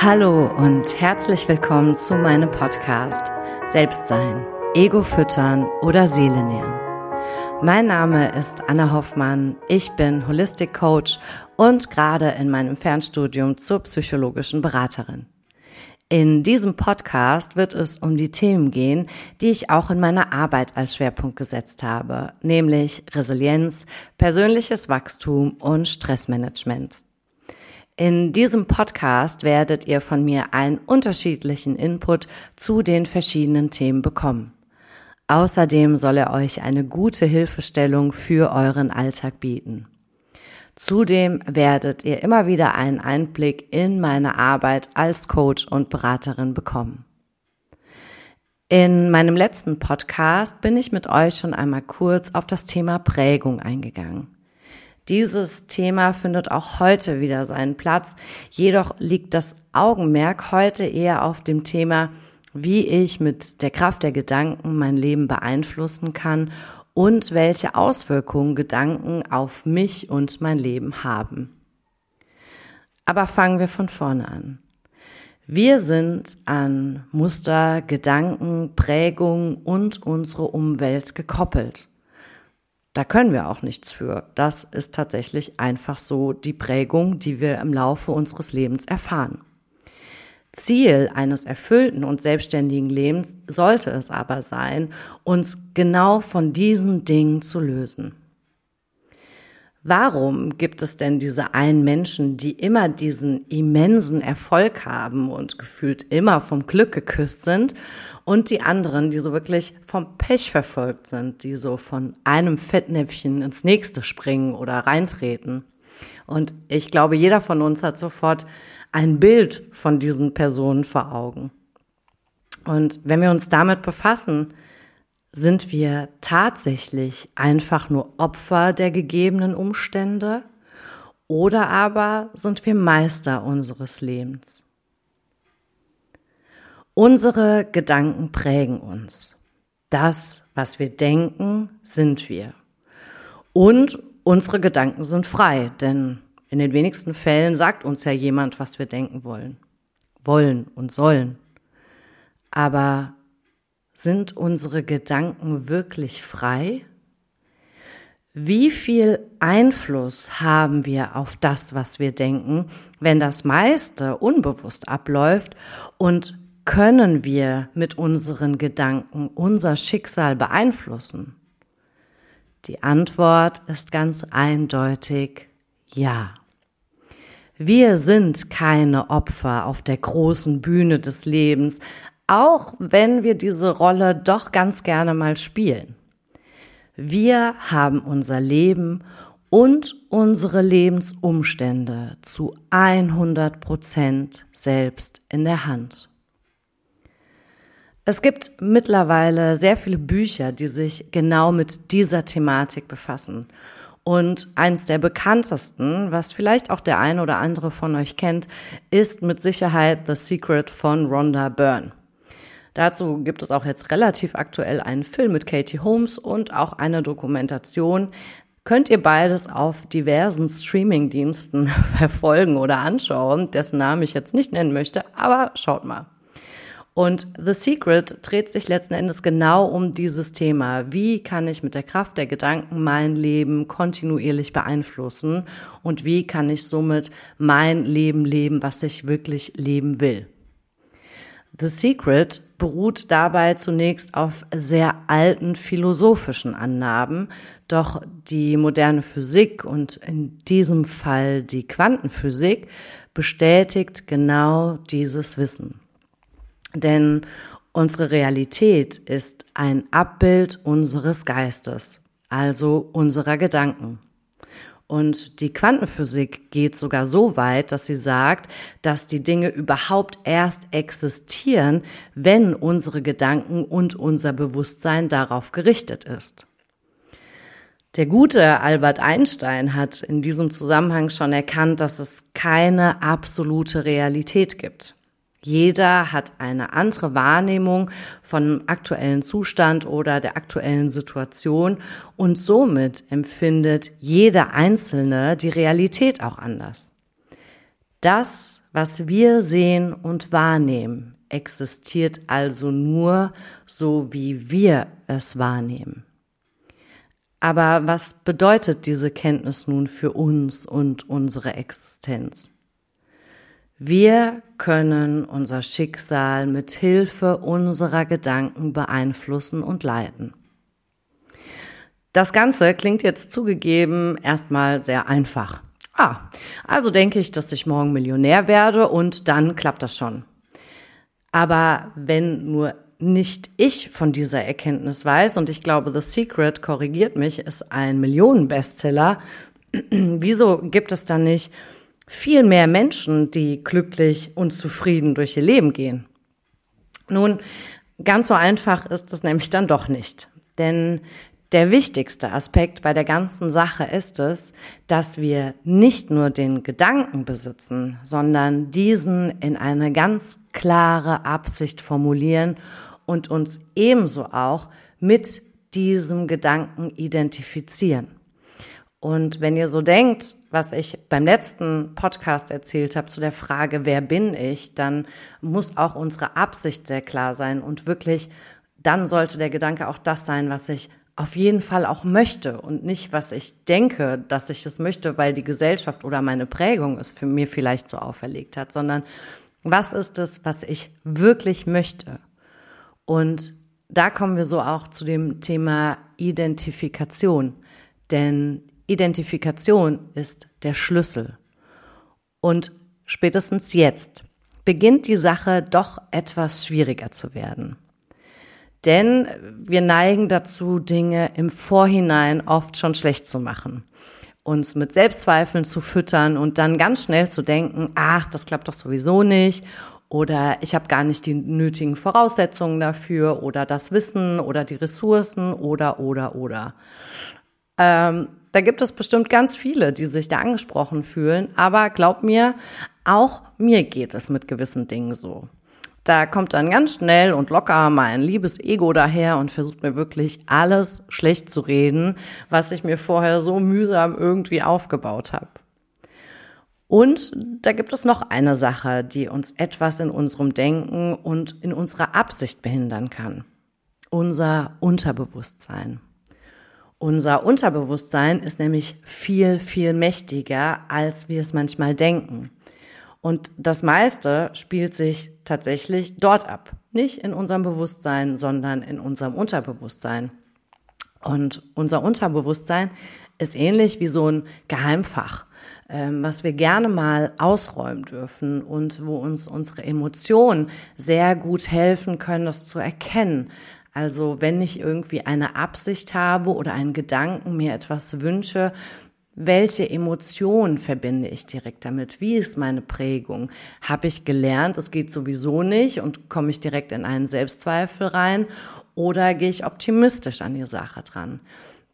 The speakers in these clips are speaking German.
Hallo und herzlich willkommen zu meinem Podcast Selbstsein, Ego füttern oder Seele nähren. Mein Name ist Anna Hoffmann, ich bin Holistic Coach und gerade in meinem Fernstudium zur psychologischen Beraterin. In diesem Podcast wird es um die Themen gehen, die ich auch in meiner Arbeit als Schwerpunkt gesetzt habe, nämlich Resilienz, persönliches Wachstum und Stressmanagement. In diesem Podcast werdet ihr von mir einen unterschiedlichen Input zu den verschiedenen Themen bekommen. Außerdem soll er euch eine gute Hilfestellung für euren Alltag bieten. Zudem werdet ihr immer wieder einen Einblick in meine Arbeit als Coach und Beraterin bekommen. In meinem letzten Podcast bin ich mit euch schon einmal kurz auf das Thema Prägung eingegangen. Dieses Thema findet auch heute wieder seinen Platz. Jedoch liegt das Augenmerk heute eher auf dem Thema, wie ich mit der Kraft der Gedanken mein Leben beeinflussen kann und welche Auswirkungen Gedanken auf mich und mein Leben haben. Aber fangen wir von vorne an. Wir sind an Muster, Gedanken, Prägungen und unsere Umwelt gekoppelt. Da können wir auch nichts für. Das ist tatsächlich einfach so die Prägung, die wir im Laufe unseres Lebens erfahren. Ziel eines erfüllten und selbstständigen Lebens sollte es aber sein, uns genau von diesen Dingen zu lösen. Warum gibt es denn diese einen Menschen, die immer diesen immensen Erfolg haben und gefühlt immer vom Glück geküsst sind und die anderen, die so wirklich vom Pech verfolgt sind, die so von einem Fettnäpfchen ins nächste springen oder reintreten? Und ich glaube, jeder von uns hat sofort ein Bild von diesen Personen vor Augen. Und wenn wir uns damit befassen, sind wir tatsächlich einfach nur Opfer der gegebenen Umstände oder aber sind wir Meister unseres Lebens? Unsere Gedanken prägen uns. Das, was wir denken, sind wir. Und unsere Gedanken sind frei, denn in den wenigsten Fällen sagt uns ja jemand, was wir denken wollen, wollen und sollen. Aber sind unsere Gedanken wirklich frei? Wie viel Einfluss haben wir auf das, was wir denken, wenn das meiste unbewusst abläuft und können wir mit unseren Gedanken unser Schicksal beeinflussen? Die Antwort ist ganz eindeutig ja. Wir sind keine Opfer auf der großen Bühne des Lebens, auch wenn wir diese Rolle doch ganz gerne mal spielen. Wir haben unser Leben und unsere Lebensumstände zu 100 Prozent selbst in der Hand. Es gibt mittlerweile sehr viele Bücher, die sich genau mit dieser Thematik befassen. Und eins der bekanntesten, was vielleicht auch der eine oder andere von euch kennt, ist mit Sicherheit The Secret von Rhonda Byrne. Dazu gibt es auch jetzt relativ aktuell einen Film mit Katie Holmes und auch eine Dokumentation. Könnt ihr beides auf diversen Streaming-Diensten verfolgen oder anschauen, dessen Namen ich jetzt nicht nennen möchte, aber schaut mal. Und The Secret dreht sich letzten Endes genau um dieses Thema. Wie kann ich mit der Kraft der Gedanken mein Leben kontinuierlich beeinflussen und wie kann ich somit mein Leben leben, was ich wirklich leben will? The Secret beruht dabei zunächst auf sehr alten philosophischen Annahmen, doch die moderne Physik und in diesem Fall die Quantenphysik bestätigt genau dieses Wissen. Denn unsere Realität ist ein Abbild unseres Geistes, also unserer Gedanken. Und die Quantenphysik geht sogar so weit, dass sie sagt, dass die Dinge überhaupt erst existieren, wenn unsere Gedanken und unser Bewusstsein darauf gerichtet ist. Der gute Albert Einstein hat in diesem Zusammenhang schon erkannt, dass es keine absolute Realität gibt. Jeder hat eine andere Wahrnehmung vom aktuellen Zustand oder der aktuellen Situation und somit empfindet jeder Einzelne die Realität auch anders. Das, Was wir sehen und wahrnehmen, existiert also nur so, wie wir es wahrnehmen. Aber was bedeutet diese Kenntnis nun für uns und unsere Existenz? Wir können unser Schicksal mit Hilfe unserer Gedanken beeinflussen und leiten. Das Ganze klingt jetzt zugegeben erstmal sehr einfach. Ah, also denke ich, dass ich morgen Millionär werde und dann klappt das schon. Aber wenn nur nicht ich von dieser Erkenntnis weiß, und ich glaube, The Secret, korrigiert mich, ist ein Millionenbestseller, wieso gibt es dann nicht viel mehr Menschen, die glücklich und zufrieden durch ihr Leben gehen? Nun, ganz so einfach ist es nämlich dann doch nicht. Denn der wichtigste Aspekt bei der ganzen Sache ist es, dass wir nicht nur den Gedanken besitzen, sondern diesen in eine ganz klare Absicht formulieren und uns ebenso auch mit diesem Gedanken identifizieren. Und wenn ihr so denkt, was ich beim letzten Podcast erzählt habe zu der Frage, wer bin ich, dann muss auch unsere Absicht sehr klar sein und wirklich, dann sollte der Gedanke auch das sein, was ich auf jeden Fall auch möchte und nicht, was ich denke, dass ich es möchte, weil die Gesellschaft oder meine Prägung es für mir vielleicht so auferlegt hat, sondern was ist es, was ich wirklich möchte? Und da kommen wir so auch zu dem Thema Identifikation. Denn Identifikation ist der Schlüssel. Und spätestens jetzt beginnt die Sache doch etwas schwieriger zu werden. Denn wir neigen dazu, Dinge im Vorhinein oft schon schlecht zu machen, uns mit Selbstzweifeln zu füttern und dann ganz schnell zu denken, ach, das klappt doch sowieso nicht oder ich habe gar nicht die nötigen Voraussetzungen dafür oder das Wissen oder die Ressourcen oder oder oder. Ähm, da gibt es bestimmt ganz viele, die sich da angesprochen fühlen, aber glaub mir, auch mir geht es mit gewissen Dingen so. Da kommt dann ganz schnell und locker mein liebes Ego daher und versucht mir wirklich alles schlecht zu reden, was ich mir vorher so mühsam irgendwie aufgebaut habe. Und da gibt es noch eine Sache, die uns etwas in unserem Denken und in unserer Absicht behindern kann. Unser Unterbewusstsein. Unser Unterbewusstsein ist nämlich viel, viel mächtiger, als wir es manchmal denken. Und das meiste spielt sich tatsächlich dort ab. Nicht in unserem Bewusstsein, sondern in unserem Unterbewusstsein. Und unser Unterbewusstsein ist ähnlich wie so ein Geheimfach was wir gerne mal ausräumen dürfen und wo uns unsere Emotionen sehr gut helfen können, das zu erkennen. Also wenn ich irgendwie eine Absicht habe oder einen Gedanken, mir etwas wünsche, welche Emotionen verbinde ich direkt damit? Wie ist meine Prägung? Habe ich gelernt, es geht sowieso nicht und komme ich direkt in einen Selbstzweifel rein? Oder gehe ich optimistisch an die Sache dran?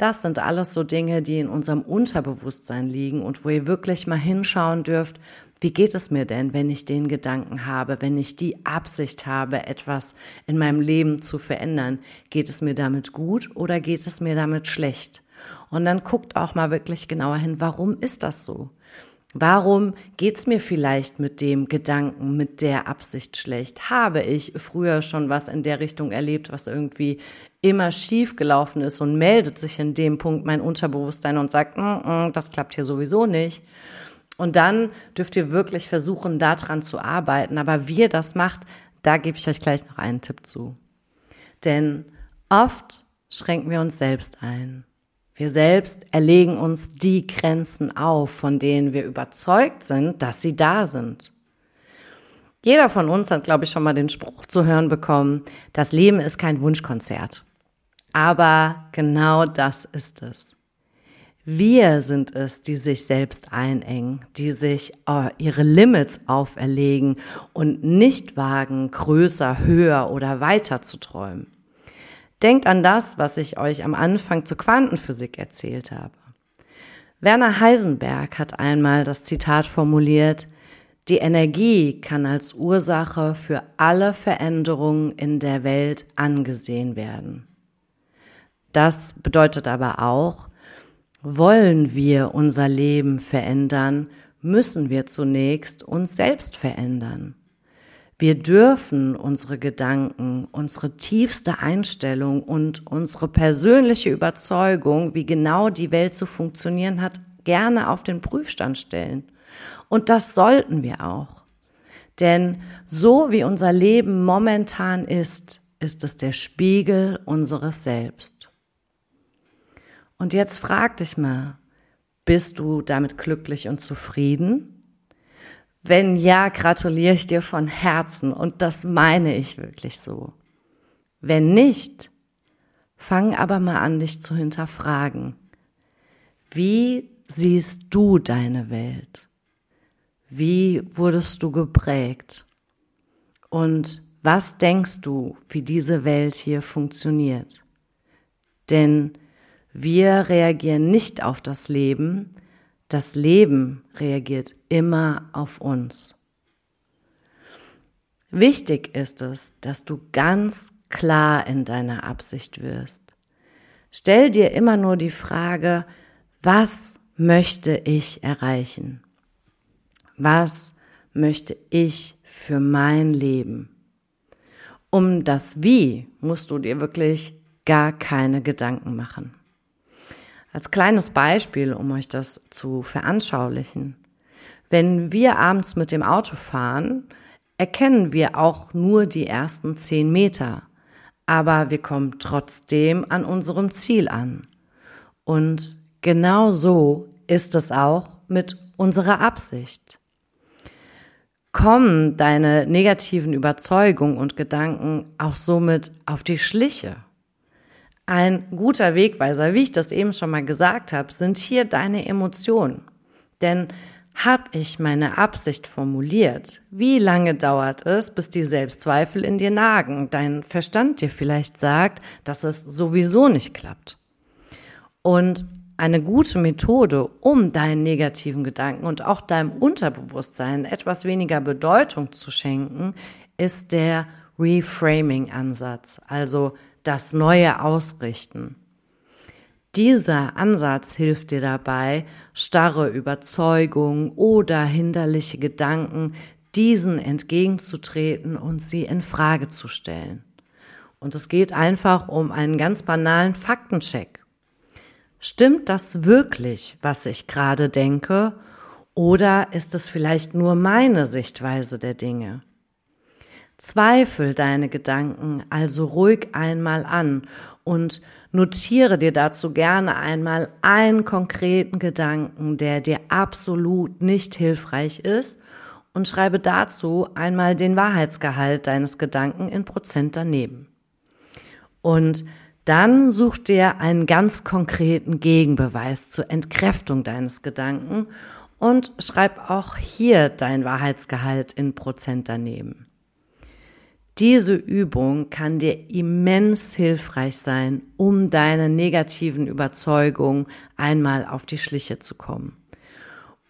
Das sind alles so Dinge, die in unserem Unterbewusstsein liegen und wo ihr wirklich mal hinschauen dürft, wie geht es mir denn, wenn ich den Gedanken habe, wenn ich die Absicht habe, etwas in meinem Leben zu verändern? Geht es mir damit gut oder geht es mir damit schlecht? Und dann guckt auch mal wirklich genauer hin, warum ist das so? Warum geht's mir vielleicht mit dem Gedanken, mit der Absicht schlecht? Habe ich früher schon was in der Richtung erlebt, was irgendwie immer schief gelaufen ist und meldet sich in dem Punkt mein Unterbewusstsein und sagt, mm, mm, das klappt hier sowieso nicht. Und dann dürft ihr wirklich versuchen, daran zu arbeiten. Aber wie ihr das macht, da gebe ich euch gleich noch einen Tipp zu. Denn oft schränken wir uns selbst ein. Wir selbst erlegen uns die Grenzen auf, von denen wir überzeugt sind, dass sie da sind. Jeder von uns hat, glaube ich, schon mal den Spruch zu hören bekommen, das Leben ist kein Wunschkonzert. Aber genau das ist es. Wir sind es, die sich selbst einengen, die sich oh, ihre Limits auferlegen und nicht wagen, größer, höher oder weiter zu träumen. Denkt an das, was ich euch am Anfang zur Quantenphysik erzählt habe. Werner Heisenberg hat einmal das Zitat formuliert, die Energie kann als Ursache für alle Veränderungen in der Welt angesehen werden. Das bedeutet aber auch, wollen wir unser Leben verändern, müssen wir zunächst uns selbst verändern. Wir dürfen unsere Gedanken, unsere tiefste Einstellung und unsere persönliche Überzeugung, wie genau die Welt zu funktionieren hat, gerne auf den Prüfstand stellen. Und das sollten wir auch. Denn so wie unser Leben momentan ist, ist es der Spiegel unseres Selbst. Und jetzt frag dich mal, bist du damit glücklich und zufrieden? Wenn ja, gratuliere ich dir von Herzen und das meine ich wirklich so. Wenn nicht, fang aber mal an, dich zu hinterfragen. Wie siehst du deine Welt? Wie wurdest du geprägt? Und was denkst du, wie diese Welt hier funktioniert? Denn wir reagieren nicht auf das Leben, das Leben reagiert immer auf uns. Wichtig ist es, dass du ganz klar in deiner Absicht wirst. Stell dir immer nur die Frage, was möchte ich erreichen? Was möchte ich für mein Leben? Um das Wie musst du dir wirklich gar keine Gedanken machen. Als kleines Beispiel, um euch das zu veranschaulichen. Wenn wir abends mit dem Auto fahren, erkennen wir auch nur die ersten zehn Meter, aber wir kommen trotzdem an unserem Ziel an. Und genau so ist es auch mit unserer Absicht. Kommen deine negativen Überzeugungen und Gedanken auch somit auf die Schliche? Ein guter Wegweiser, wie ich das eben schon mal gesagt habe, sind hier deine Emotionen. Denn habe ich meine Absicht formuliert? Wie lange dauert es, bis die Selbstzweifel in dir nagen, dein Verstand dir vielleicht sagt, dass es sowieso nicht klappt? Und eine gute Methode, um deinen negativen Gedanken und auch deinem Unterbewusstsein etwas weniger Bedeutung zu schenken, ist der Reframing-Ansatz, also das neue Ausrichten. Dieser Ansatz hilft dir dabei, starre Überzeugungen oder hinderliche Gedanken diesen entgegenzutreten und sie in Frage zu stellen. Und es geht einfach um einen ganz banalen Faktencheck. Stimmt das wirklich, was ich gerade denke? Oder ist es vielleicht nur meine Sichtweise der Dinge? Zweifel deine Gedanken also ruhig einmal an und notiere dir dazu gerne einmal einen konkreten Gedanken, der dir absolut nicht hilfreich ist und schreibe dazu einmal den Wahrheitsgehalt deines Gedanken in Prozent daneben. Und dann such dir einen ganz konkreten Gegenbeweis zur Entkräftung deines Gedanken und schreib auch hier dein Wahrheitsgehalt in Prozent daneben. Diese Übung kann dir immens hilfreich sein, um deine negativen Überzeugungen einmal auf die Schliche zu kommen.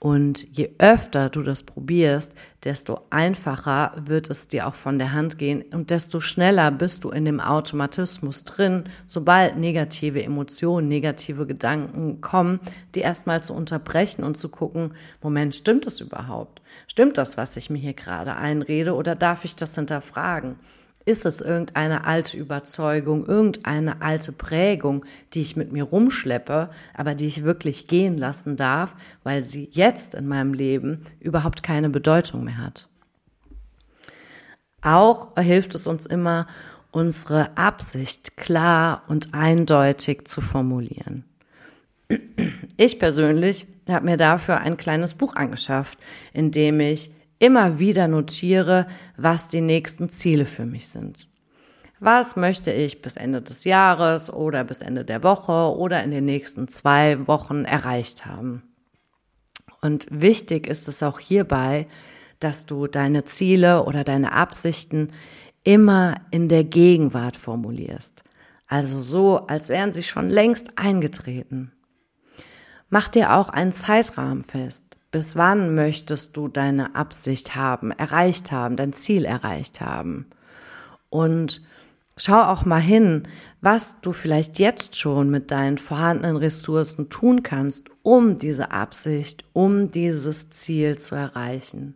Und je öfter du das probierst, desto einfacher wird es dir auch von der Hand gehen und desto schneller bist du in dem Automatismus drin, sobald negative Emotionen, negative Gedanken kommen, die erstmal zu unterbrechen und zu gucken, Moment, stimmt es überhaupt? Stimmt das, was ich mir hier gerade einrede oder darf ich das hinterfragen? Ist es irgendeine alte Überzeugung, irgendeine alte Prägung, die ich mit mir rumschleppe, aber die ich wirklich gehen lassen darf, weil sie jetzt in meinem Leben überhaupt keine Bedeutung mehr hat? Auch hilft es uns immer, unsere Absicht klar und eindeutig zu formulieren. Ich persönlich habe mir dafür ein kleines Buch angeschafft, in dem ich immer wieder notiere, was die nächsten Ziele für mich sind. Was möchte ich bis Ende des Jahres oder bis Ende der Woche oder in den nächsten zwei Wochen erreicht haben? Und wichtig ist es auch hierbei, dass du deine Ziele oder deine Absichten immer in der Gegenwart formulierst. Also so, als wären sie schon längst eingetreten. Mach dir auch einen Zeitrahmen fest. Bis wann möchtest du deine Absicht haben, erreicht haben, dein Ziel erreicht haben? Und Schau auch mal hin, was du vielleicht jetzt schon mit deinen vorhandenen Ressourcen tun kannst, um diese Absicht, um dieses Ziel zu erreichen.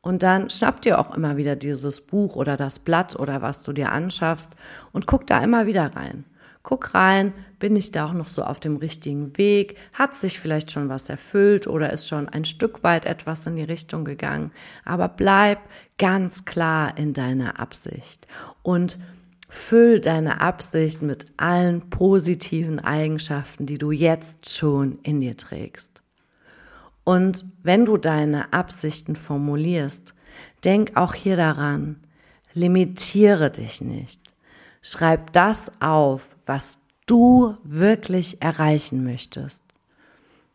Und dann schnapp dir auch immer wieder dieses Buch oder das Blatt oder was du dir anschaffst und guck da immer wieder rein. Guck rein, bin ich da auch noch so auf dem richtigen Weg? Hat sich vielleicht schon was erfüllt oder ist schon ein Stück weit etwas in die Richtung gegangen? Aber bleib ganz klar in deiner Absicht und füll deine Absicht mit allen positiven Eigenschaften, die du jetzt schon in dir trägst. Und wenn du deine Absichten formulierst, denk auch hier daran, limitiere dich nicht. Schreib das auf, was du wirklich erreichen möchtest.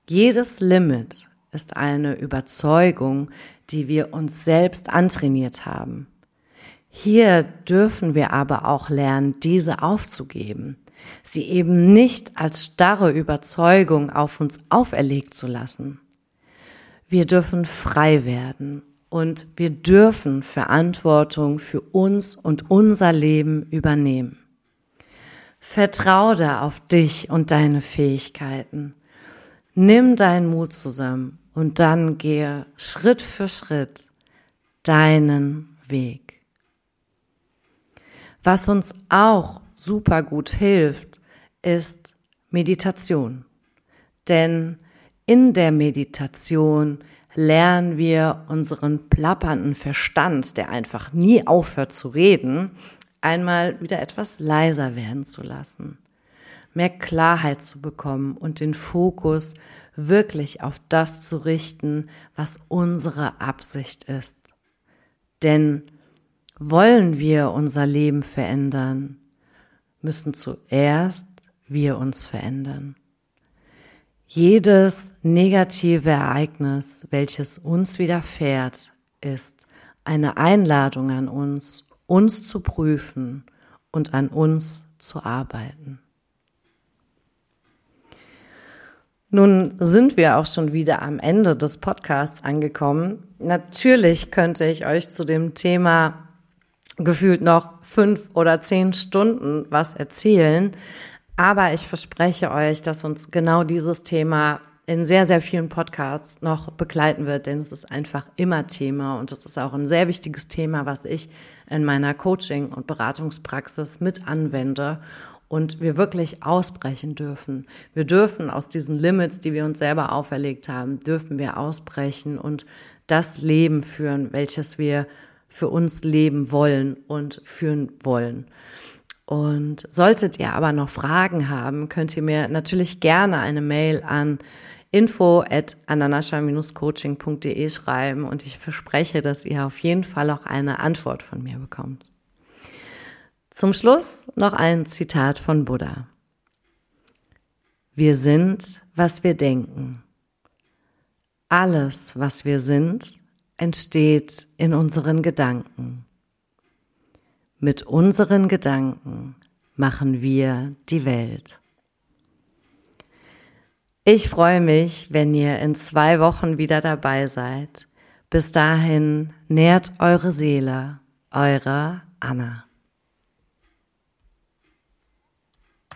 Jedes Limit ist eine Überzeugung, die wir uns selbst antrainiert haben. Hier dürfen wir aber auch lernen, diese aufzugeben, sie eben nicht als starre Überzeugung auf uns auferlegt zu lassen. Wir dürfen frei werden und wir dürfen Verantwortung für uns und unser Leben übernehmen. Vertrau da auf dich und deine Fähigkeiten. Nimm deinen Mut zusammen und dann gehe Schritt für Schritt deinen Weg. Was uns auch super gut hilft, ist Meditation. Denn in der Meditation lernen wir unseren plappernden Verstand, der einfach nie aufhört zu reden, einmal wieder etwas leiser werden zu lassen, mehr Klarheit zu bekommen und den Fokus wirklich auf das zu richten, was unsere Absicht ist. Denn wollen wir unser Leben verändern, müssen zuerst wir uns verändern. Jedes negative Ereignis, welches uns widerfährt, ist eine Einladung an uns, uns zu prüfen und an uns zu arbeiten. Nun sind wir auch schon wieder am Ende des Podcasts angekommen. Natürlich könnte ich euch zu dem Thema gefühlt noch fünf oder zehn Stunden was erzählen. Aber ich verspreche euch, dass uns genau dieses Thema in sehr, sehr vielen Podcasts noch begleiten wird, denn es ist einfach immer Thema und es ist auch ein sehr wichtiges Thema, was ich in meiner Coaching- und Beratungspraxis mit anwende und wir wirklich ausbrechen dürfen. Wir dürfen aus diesen Limits, die wir uns selber auferlegt haben, dürfen wir ausbrechen und das Leben führen, welches wir für uns leben wollen und führen wollen. Und solltet ihr aber noch Fragen haben, könnt ihr mir natürlich gerne eine Mail an info at ananascha-coaching.de schreiben und ich verspreche, dass ihr auf jeden Fall auch eine Antwort von mir bekommt. Zum Schluss noch ein Zitat von Buddha. Wir sind, was wir denken. Alles, was wir sind, entsteht in unseren Gedanken. Mit unseren Gedanken machen wir die Welt. Ich freue mich, wenn ihr in zwei Wochen wieder dabei seid. Bis dahin nährt eure Seele, eure Anna.